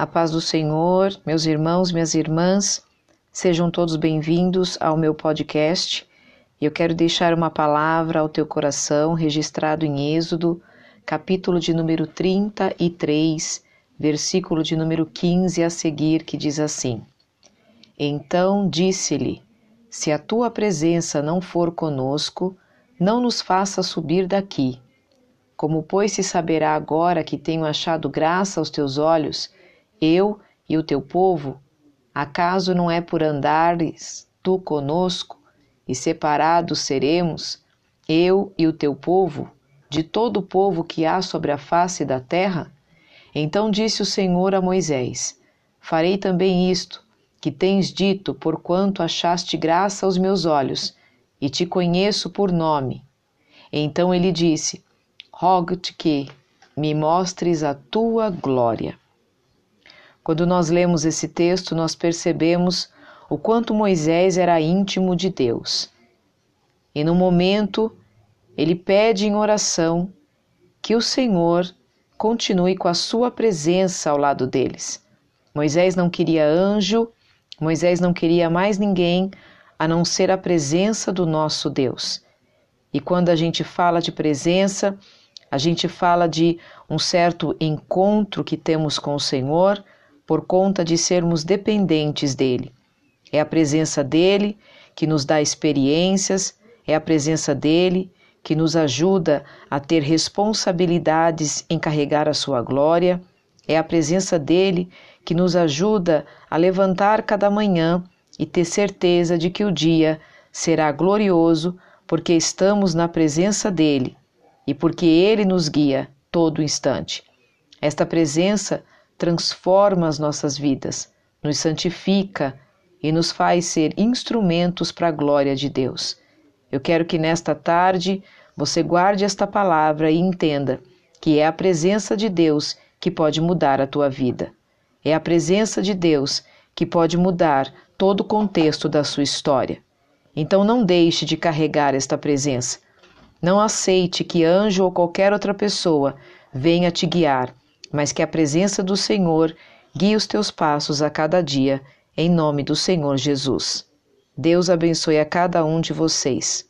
A paz do Senhor, meus irmãos, minhas irmãs, sejam todos bem-vindos ao meu podcast. Eu quero deixar uma palavra ao teu coração, registrado em Êxodo, capítulo de número 33, versículo de número 15 a seguir, que diz assim: Então disse-lhe: Se a tua presença não for conosco, não nos faça subir daqui. Como, pois, se saberá agora que tenho achado graça aos teus olhos, eu e o teu povo? Acaso não é por andares tu conosco e separados seremos, eu e o teu povo, de todo o povo que há sobre a face da terra? Então disse o Senhor a Moisés: Farei também isto, que tens dito, porquanto achaste graça aos meus olhos, e te conheço por nome. Então ele disse: Rogo-te que me mostres a tua glória. Quando nós lemos esse texto, nós percebemos o quanto Moisés era íntimo de Deus. E no momento, ele pede em oração que o Senhor continue com a sua presença ao lado deles. Moisés não queria anjo, Moisés não queria mais ninguém a não ser a presença do nosso Deus. E quando a gente fala de presença, a gente fala de um certo encontro que temos com o Senhor, por conta de sermos dependentes dele. É a presença dele que nos dá experiências, é a presença dele que nos ajuda a ter responsabilidades em carregar a sua glória, é a presença dele que nos ajuda a levantar cada manhã e ter certeza de que o dia será glorioso porque estamos na presença dele e porque ele nos guia todo instante. Esta presença transforma as nossas vidas, nos santifica e nos faz ser instrumentos para a glória de Deus. Eu quero que nesta tarde você guarde esta palavra e entenda que é a presença de Deus que pode mudar a tua vida. É a presença de Deus que pode mudar todo o contexto da sua história. Então não deixe de carregar esta presença. Não aceite que anjo ou qualquer outra pessoa venha te guiar mas que a presença do Senhor guie os teus passos a cada dia, em nome do Senhor Jesus. Deus abençoe a cada um de vocês.